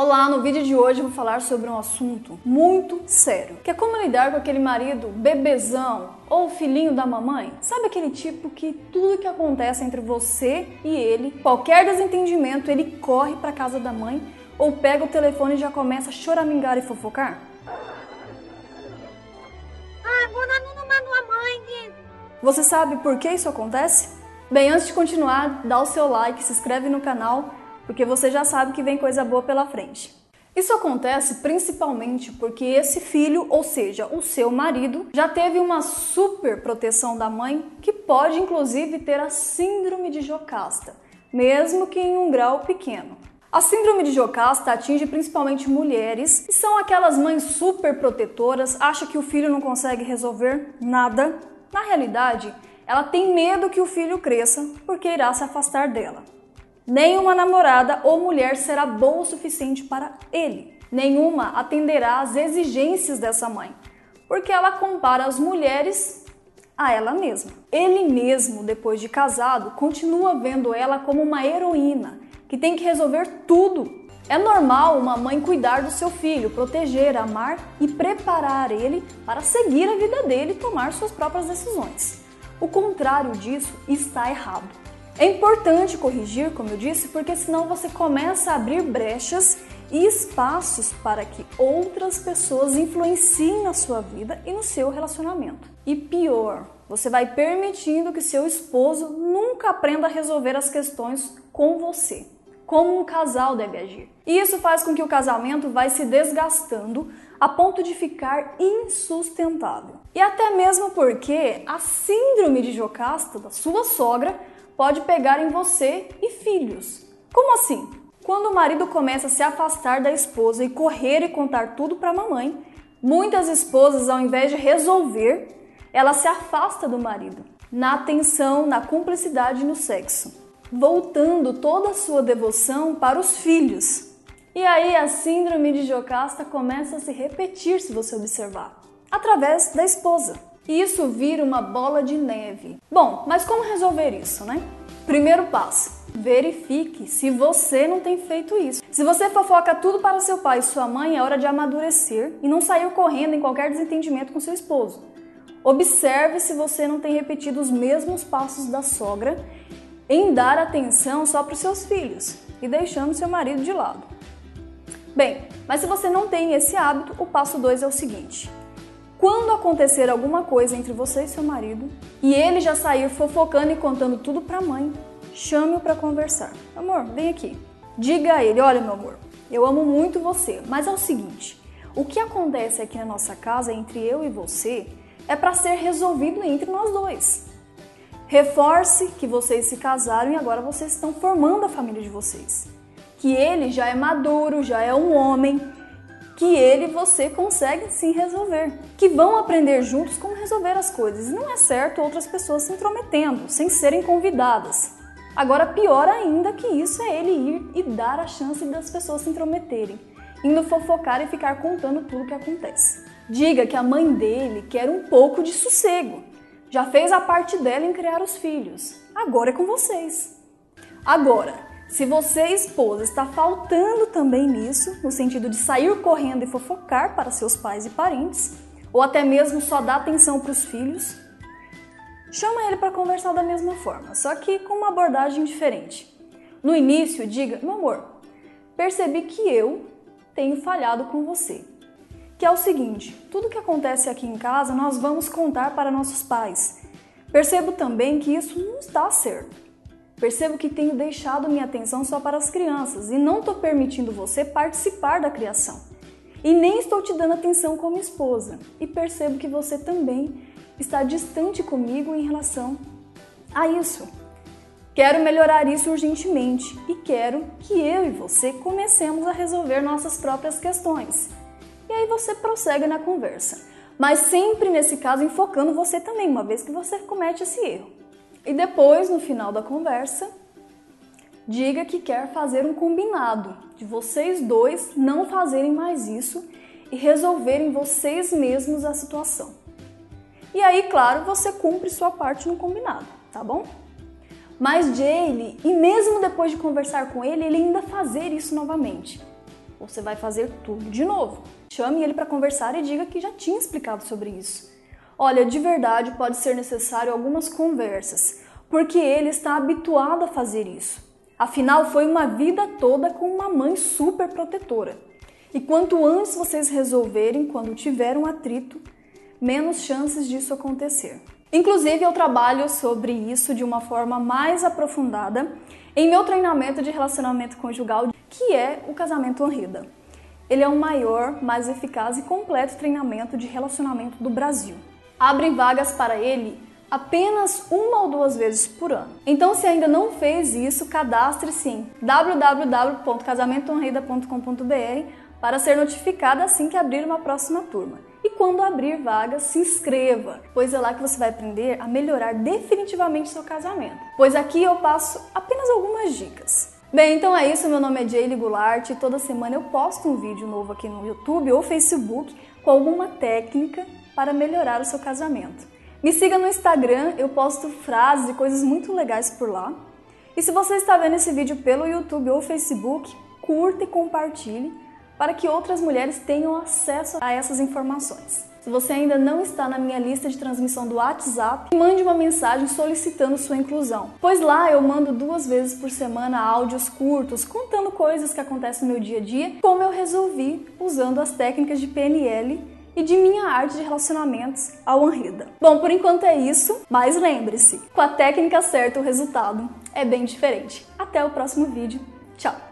Olá, no vídeo de hoje eu vou falar sobre um assunto muito sério, que é como lidar com aquele marido bebezão ou filhinho da mamãe. Sabe aquele tipo que tudo que acontece entre você e ele, qualquer desentendimento, ele corre para casa da mãe ou pega o telefone e já começa a choramingar e fofocar? Ah, vou na numa mãe. Você sabe por que isso acontece? Bem, antes de continuar, dá o seu like, se inscreve no canal porque você já sabe que vem coisa boa pela frente. Isso acontece principalmente porque esse filho, ou seja, o seu marido, já teve uma super proteção da mãe que pode inclusive ter a síndrome de Jocasta, mesmo que em um grau pequeno. A síndrome de Jocasta atinge principalmente mulheres e são aquelas mães super protetoras, acha que o filho não consegue resolver nada. Na realidade, ela tem medo que o filho cresça porque irá se afastar dela. Nenhuma namorada ou mulher será boa o suficiente para ele. Nenhuma atenderá às exigências dessa mãe, porque ela compara as mulheres a ela mesma. Ele mesmo, depois de casado, continua vendo ela como uma heroína que tem que resolver tudo. É normal uma mãe cuidar do seu filho, proteger, amar e preparar ele para seguir a vida dele e tomar suas próprias decisões. O contrário disso está errado. É importante corrigir, como eu disse, porque senão você começa a abrir brechas e espaços para que outras pessoas influenciem na sua vida e no seu relacionamento. E pior, você vai permitindo que seu esposo nunca aprenda a resolver as questões com você, como um casal deve agir. E isso faz com que o casamento vai se desgastando a ponto de ficar insustentável. E até mesmo porque a síndrome de Jocasta da sua sogra pode pegar em você e filhos. Como assim? Quando o marido começa a se afastar da esposa e correr e contar tudo para a mamãe, muitas esposas, ao invés de resolver, ela se afasta do marido, na atenção, na cumplicidade no sexo, voltando toda a sua devoção para os filhos. E aí a síndrome de Jocasta começa a se repetir se você observar, através da esposa e isso vira uma bola de neve. Bom, mas como resolver isso, né? Primeiro passo: verifique se você não tem feito isso. Se você fofoca tudo para seu pai e sua mãe, é hora de amadurecer e não sair correndo em qualquer desentendimento com seu esposo. Observe se você não tem repetido os mesmos passos da sogra em dar atenção só para os seus filhos e deixando seu marido de lado. Bem, mas se você não tem esse hábito, o passo 2 é o seguinte: quando acontecer alguma coisa entre você e seu marido e ele já sair fofocando e contando tudo para a mãe, chame-o para conversar. Amor, vem aqui. Diga a ele: Olha, meu amor, eu amo muito você, mas é o seguinte: o que acontece aqui na nossa casa entre eu e você é para ser resolvido entre nós dois. Reforce que vocês se casaram e agora vocês estão formando a família de vocês. Que ele já é maduro, já é um homem, que ele você conseguem sim resolver, que vão aprender juntos como resolver as coisas. Não é certo outras pessoas se intrometendo, sem serem convidadas. Agora, pior ainda que isso é ele ir e dar a chance das pessoas se intrometerem, indo fofocar e ficar contando tudo o que acontece. Diga que a mãe dele quer um pouco de sossego. Já fez a parte dela em criar os filhos. Agora é com vocês. Agora, se você, esposa, está faltando também nisso, no sentido de sair correndo e fofocar para seus pais e parentes, ou até mesmo só dar atenção para os filhos, chama ele para conversar da mesma forma, só que com uma abordagem diferente. No início, diga: meu amor, percebi que eu tenho falhado com você. Que é o seguinte: tudo que acontece aqui em casa nós vamos contar para nossos pais. Percebo também que isso não está certo. Percebo que tenho deixado minha atenção só para as crianças e não estou permitindo você participar da criação. E nem estou te dando atenção como esposa. E percebo que você também está distante comigo em relação a isso. Quero melhorar isso urgentemente e quero que eu e você comecemos a resolver nossas próprias questões. E aí você prossegue na conversa, mas sempre nesse caso enfocando você também, uma vez que você comete esse erro. E depois, no final da conversa, diga que quer fazer um combinado de vocês dois não fazerem mais isso e resolverem vocês mesmos a situação. E aí, claro, você cumpre sua parte no combinado, tá bom? Mas ele, e mesmo depois de conversar com ele, ele ainda fazer isso novamente. você vai fazer tudo de novo. Chame ele para conversar e diga que já tinha explicado sobre isso. Olha, de verdade pode ser necessário algumas conversas, porque ele está habituado a fazer isso. Afinal, foi uma vida toda com uma mãe super protetora. E quanto antes vocês resolverem quando tiver um atrito, menos chances disso acontecer. Inclusive, eu trabalho sobre isso de uma forma mais aprofundada em meu treinamento de relacionamento conjugal, que é o Casamento Honrida. Ele é o maior, mais eficaz e completo treinamento de relacionamento do Brasil. Abrem vagas para ele apenas uma ou duas vezes por ano. Então, se ainda não fez isso, cadastre-se em www.casamentohonrida.com.br para ser notificado assim que abrir uma próxima turma. E quando abrir vagas, se inscreva, pois é lá que você vai aprender a melhorar definitivamente seu casamento. Pois aqui eu passo apenas algumas dicas. Bem, então é isso. Meu nome é Jaylee Goulart e toda semana eu posto um vídeo novo aqui no YouTube ou Facebook alguma técnica para melhorar o seu casamento. Me siga no Instagram, eu posto frases e coisas muito legais por lá. E se você está vendo esse vídeo pelo YouTube ou Facebook, curta e compartilhe para que outras mulheres tenham acesso a essas informações. Se você ainda não está na minha lista de transmissão do WhatsApp, mande uma mensagem solicitando sua inclusão, pois lá eu mando duas vezes por semana áudios curtos contando coisas que acontecem no meu dia a dia, como eu resolvi usando as técnicas de PNL e de minha arte de relacionamentos ao Anrida. Bom, por enquanto é isso, mas lembre-se, com a técnica certa o resultado é bem diferente. Até o próximo vídeo. Tchau!